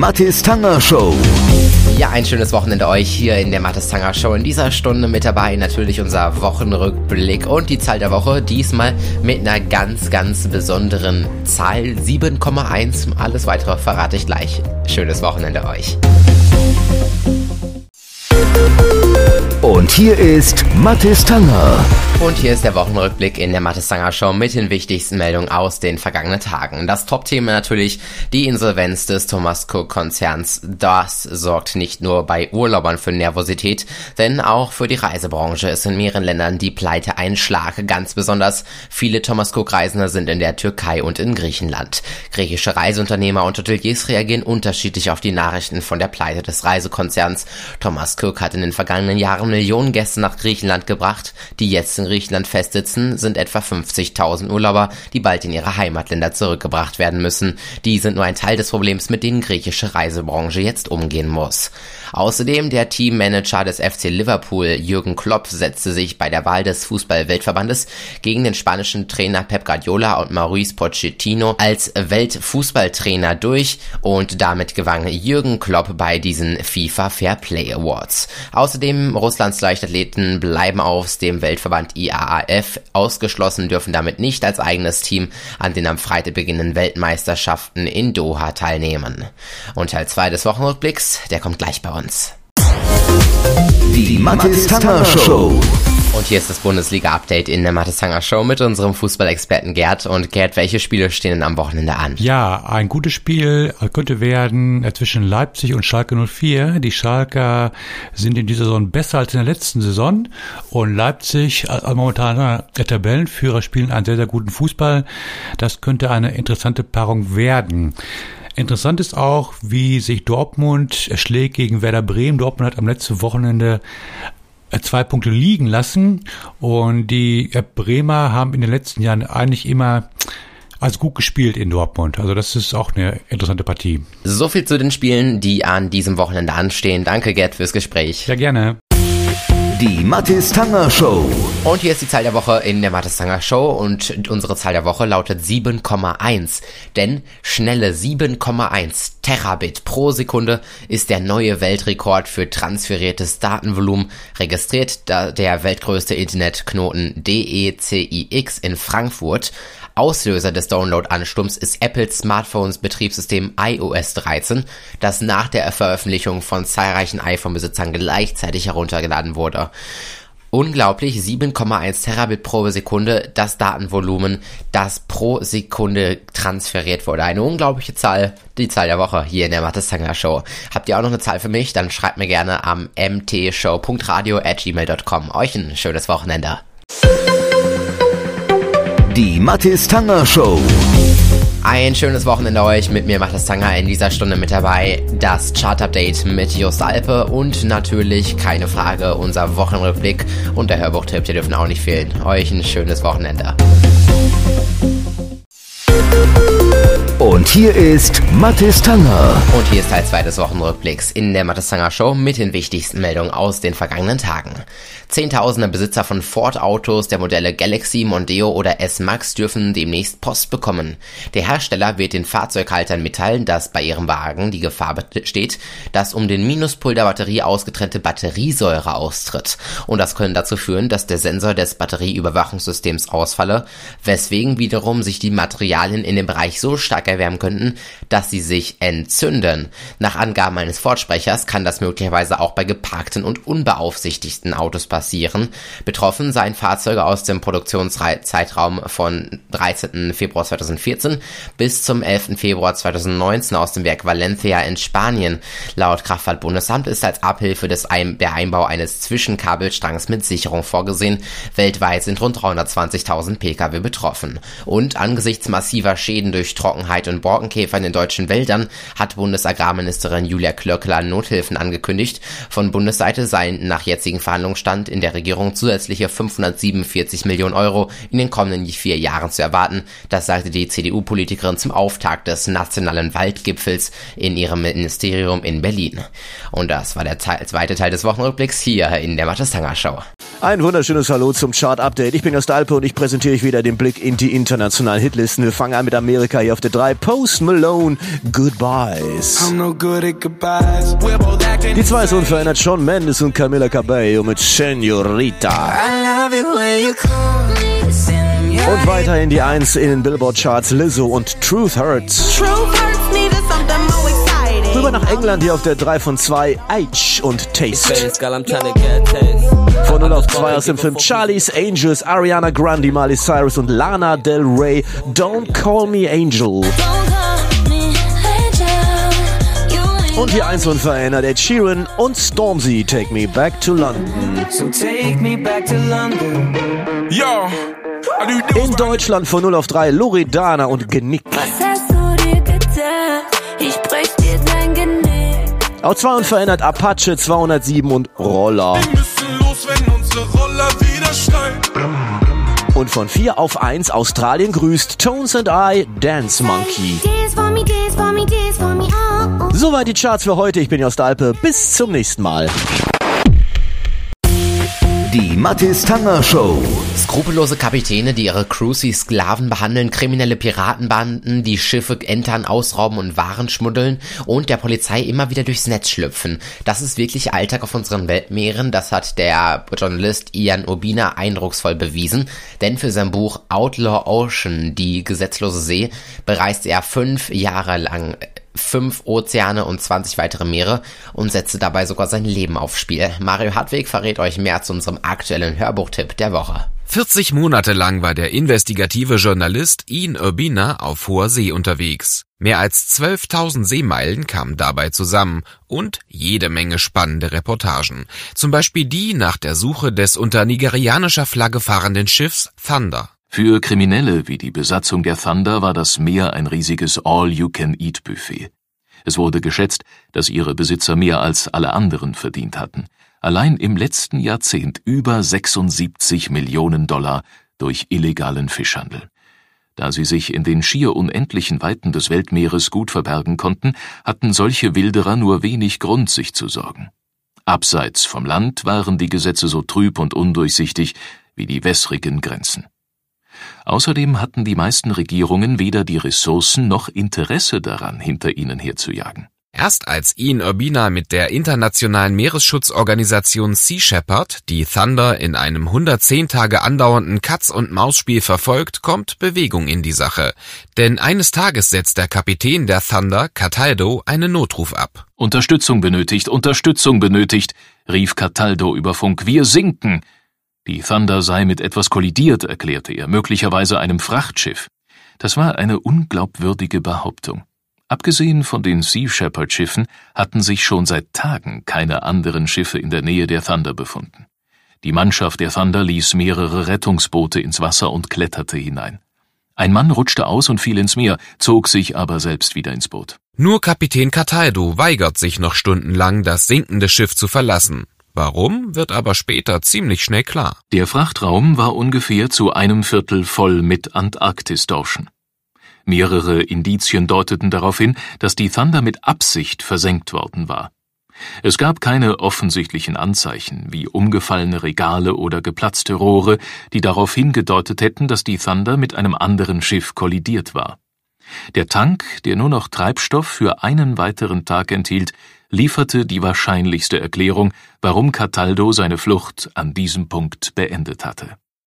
Mathis Tanger Show. Ja, ein schönes Wochenende euch hier in der Mathis Tanger Show. In dieser Stunde mit dabei natürlich unser Wochenrückblick und die Zahl der Woche. Diesmal mit einer ganz, ganz besonderen Zahl 7,1. Alles weitere verrate ich gleich. Schönes Wochenende euch. Und hier ist Mathis Tanger. Und hier ist der Wochenrückblick in der Mathestanger Show mit den wichtigsten Meldungen aus den vergangenen Tagen. Das Top-Thema natürlich die Insolvenz des Thomas Cook-Konzerns. Das sorgt nicht nur bei Urlaubern für Nervosität, denn auch für die Reisebranche ist in mehreren Ländern die Pleite ein Schlag. Ganz besonders viele Thomas Cook-Reisende sind in der Türkei und in Griechenland. Griechische Reiseunternehmer und Hoteliers reagieren unterschiedlich auf die Nachrichten von der Pleite des Reisekonzerns. Thomas Cook hat in den vergangenen Jahren Millionen Gäste nach Griechenland gebracht, die jetzt in Griechenland festsitzen, sind etwa 50.000 Urlauber, die bald in ihre Heimatländer zurückgebracht werden müssen. Die sind nur ein Teil des Problems, mit dem griechische Reisebranche jetzt umgehen muss. Außerdem der Teammanager des FC Liverpool, Jürgen Klopp, setzte sich bei der Wahl des Fußball-Weltverbandes gegen den spanischen Trainer Pep Guardiola und Maurice Pochettino als Weltfußballtrainer durch und damit gewann Jürgen Klopp bei diesen FIFA Fair Play Awards. Außerdem Russlands Leichtathleten bleiben aus dem Weltverband IAAF ausgeschlossen, dürfen damit nicht als eigenes Team an den am Freitag beginnenden Weltmeisterschaften in Doha teilnehmen. Und Teil 2 des Wochenrückblicks, der kommt gleich bei uns. Die Mathis Tanger Show. Und hier ist das Bundesliga-Update in der Mathestanger Show mit unserem Fußballexperten Gerd. Und Gerd, welche Spiele stehen denn am Wochenende an? Ja, ein gutes Spiel könnte werden äh, zwischen Leipzig und Schalke 04. Die Schalker sind in dieser Saison besser als in der letzten Saison. Und Leipzig, als momentaner Tabellenführer, spielen einen sehr, sehr guten Fußball. Das könnte eine interessante Paarung werden. Interessant ist auch, wie sich Dortmund schlägt gegen Werder Bremen. Dortmund hat am letzten Wochenende äh, zwei Punkte liegen lassen und die Bremer haben in den letzten Jahren eigentlich immer als gut gespielt in Dortmund. Also das ist auch eine interessante Partie. So viel zu den Spielen, die an diesem Wochenende anstehen. Danke, Gerd, fürs Gespräch. Ja, gerne. Die Mathis Tanger Show. Und hier ist die Zahl der Woche in der Mathis Tanger Show und unsere Zahl der Woche lautet 7,1. Denn schnelle 7,1 Terabit pro Sekunde ist der neue Weltrekord für transferiertes Datenvolumen. Registriert der weltgrößte Internetknoten DECIX in Frankfurt. Auslöser des Download-Ansturms ist Apples Smartphones Betriebssystem iOS 13, das nach der Veröffentlichung von zahlreichen iPhone-Besitzern gleichzeitig heruntergeladen wurde. Unglaublich, 7,1 Terabit pro Sekunde, das Datenvolumen, das pro Sekunde transferiert wurde. Eine unglaubliche Zahl, die Zahl der Woche hier in der Mathestanger Show. Habt ihr auch noch eine Zahl für mich? Dann schreibt mir gerne am mtshow.radio.gmail.com. Euch ein schönes Wochenende. Die Mathis Tanger Show. Ein schönes Wochenende euch. Mit mir macht das Tanger in dieser Stunde mit dabei. Das Chart-Update mit Just Alpe und natürlich, keine Frage, unser Wochenrückblick und der Hörbuchtipp, die dürfen auch nicht fehlen. Euch ein schönes Wochenende. Und hier ist Mathis Tanger. Und hier ist Teil 2 des Wochenrückblicks in der Mathis Tanger Show mit den wichtigsten Meldungen aus den vergangenen Tagen. Zehntausende Besitzer von Ford-Autos der Modelle Galaxy, Mondeo oder S-Max dürfen demnächst Post bekommen. Der Hersteller wird den Fahrzeughaltern mitteilen, dass bei ihrem Wagen die Gefahr besteht, dass um den Minuspol der Batterie ausgetrennte Batteriesäure austritt. Und das könnte dazu führen, dass der Sensor des Batterieüberwachungssystems ausfalle, weswegen wiederum sich die Materialien in dem Bereich so stark erwärmen könnten, dass sie sich entzünden. Nach Angaben eines Fortsprechers kann das möglicherweise auch bei geparkten und unbeaufsichtigten Autos passieren. Betroffen seien Fahrzeuge aus dem Produktionszeitraum von 13. Februar 2014 bis zum 11. Februar 2019 aus dem Werk Valencia in Spanien. Laut Kraftfahrtbundesamt ist als Abhilfe des Ein der Einbau eines Zwischenkabelstrangs mit Sicherung vorgesehen. Weltweit sind rund 320.000 Pkw betroffen. Und angesichts massiver Schäden durch Trockenheit und Borkenkäfer in deutschen Wäldern hat Bundesagrarministerin Julia Klöckler Nothilfen angekündigt. Von Bundesseite seien nach jetzigem Verhandlungsstand in der Regierung zusätzliche 547 Millionen Euro in den kommenden vier Jahren zu erwarten. Das sagte die CDU-Politikerin zum Auftakt des Nationalen Waldgipfels in ihrem Ministerium in Berlin. Und das war der zweite Teil des Wochenrückblicks hier in der Mattes Show. Ein wunderschönes Hallo zum Chart-Update. Ich bin Jost Alpe und ich präsentiere euch wieder den Blick in die internationalen Hitlisten. Wir fangen an mit Amerika hier auf der 3. Post Malone, Goodbyes. I'm no good at goodbyes. We're both acting Die 2 ist unverändert Sean Mendes und Camila Cabello mit Senorita. Und weiterhin die 1 in den Billboard-Charts Lizzo und Truth Hurts. Truth hurts, Rüber nach England hier auf der 3 von 2 H und Taste. Von 0 auf 2 aus dem Film Charlie's Angels, Ariana Grande, Miley Cyrus und Lana Del Rey. Don't Call Me Angel. Don't call me angel. You Und hier eins unverändert, Ed Sheeran und Stormzy, Take Me Back to London. So take me back to London. Yo, In Deutschland von 0 auf 3 Loredana und Genick. Was hast du dir gedacht? Ich brech Auf 2 unverändert Apache 207 und Roller. Wir müssen los, wenn unsere Roller wieder. Und von 4 auf 1 Australien grüßt Tones and I, Dance Monkey. Oh, oh. Soweit die Charts für heute. Ich bin Jost Alpe. Bis zum nächsten Mal. Die Mathis Tanger Show. Skrupellose Kapitäne, die ihre Crews wie Sklaven behandeln, kriminelle Piratenbanden, die Schiffe entern, ausrauben und Waren schmuddeln und der Polizei immer wieder durchs Netz schlüpfen. Das ist wirklich Alltag auf unseren Weltmeeren, das hat der Journalist Ian Urbina eindrucksvoll bewiesen, denn für sein Buch Outlaw Ocean, die gesetzlose See, bereist er fünf Jahre lang fünf Ozeane und 20 weitere Meere und setzte dabei sogar sein Leben aufs Spiel. Mario Hartweg verrät euch mehr zu unserem aktuellen Hörbuchtipp der Woche. 40 Monate lang war der investigative Journalist Ian Urbina auf hoher See unterwegs. Mehr als 12.000 Seemeilen kamen dabei zusammen und jede Menge spannende Reportagen. Zum Beispiel die nach der Suche des unter nigerianischer Flagge fahrenden Schiffs Thunder. Für Kriminelle wie die Besatzung der Thunder war das Meer ein riesiges All-You-Can-Eat-Buffet. Es wurde geschätzt, dass ihre Besitzer mehr als alle anderen verdient hatten. Allein im letzten Jahrzehnt über 76 Millionen Dollar durch illegalen Fischhandel. Da sie sich in den schier unendlichen Weiten des Weltmeeres gut verbergen konnten, hatten solche Wilderer nur wenig Grund, sich zu sorgen. Abseits vom Land waren die Gesetze so trüb und undurchsichtig wie die wässrigen Grenzen. Außerdem hatten die meisten Regierungen weder die Ressourcen noch Interesse daran, hinter ihnen herzujagen. Erst als Ian Urbina mit der internationalen Meeresschutzorganisation Sea Shepherd die Thunder in einem 110 Tage andauernden Katz- und Maus-Spiel verfolgt, kommt Bewegung in die Sache. Denn eines Tages setzt der Kapitän der Thunder, Cataldo, einen Notruf ab. Unterstützung benötigt, Unterstützung benötigt, rief Cataldo über Funk. Wir sinken! Die Thunder sei mit etwas kollidiert, erklärte er, möglicherweise einem Frachtschiff. Das war eine unglaubwürdige Behauptung. Abgesehen von den Sea Shepherd Schiffen hatten sich schon seit Tagen keine anderen Schiffe in der Nähe der Thunder befunden. Die Mannschaft der Thunder ließ mehrere Rettungsboote ins Wasser und kletterte hinein. Ein Mann rutschte aus und fiel ins Meer, zog sich aber selbst wieder ins Boot. Nur Kapitän Cataldo weigert sich noch stundenlang, das sinkende Schiff zu verlassen. Warum, wird aber später ziemlich schnell klar. Der Frachtraum war ungefähr zu einem Viertel voll mit Antarktisdorschen. Mehrere Indizien deuteten darauf hin, dass die Thunder mit Absicht versenkt worden war. Es gab keine offensichtlichen Anzeichen wie umgefallene Regale oder geplatzte Rohre, die darauf hingedeutet hätten, dass die Thunder mit einem anderen Schiff kollidiert war. Der Tank, der nur noch Treibstoff für einen weiteren Tag enthielt, lieferte die wahrscheinlichste Erklärung, warum Cataldo seine Flucht an diesem Punkt beendet hatte.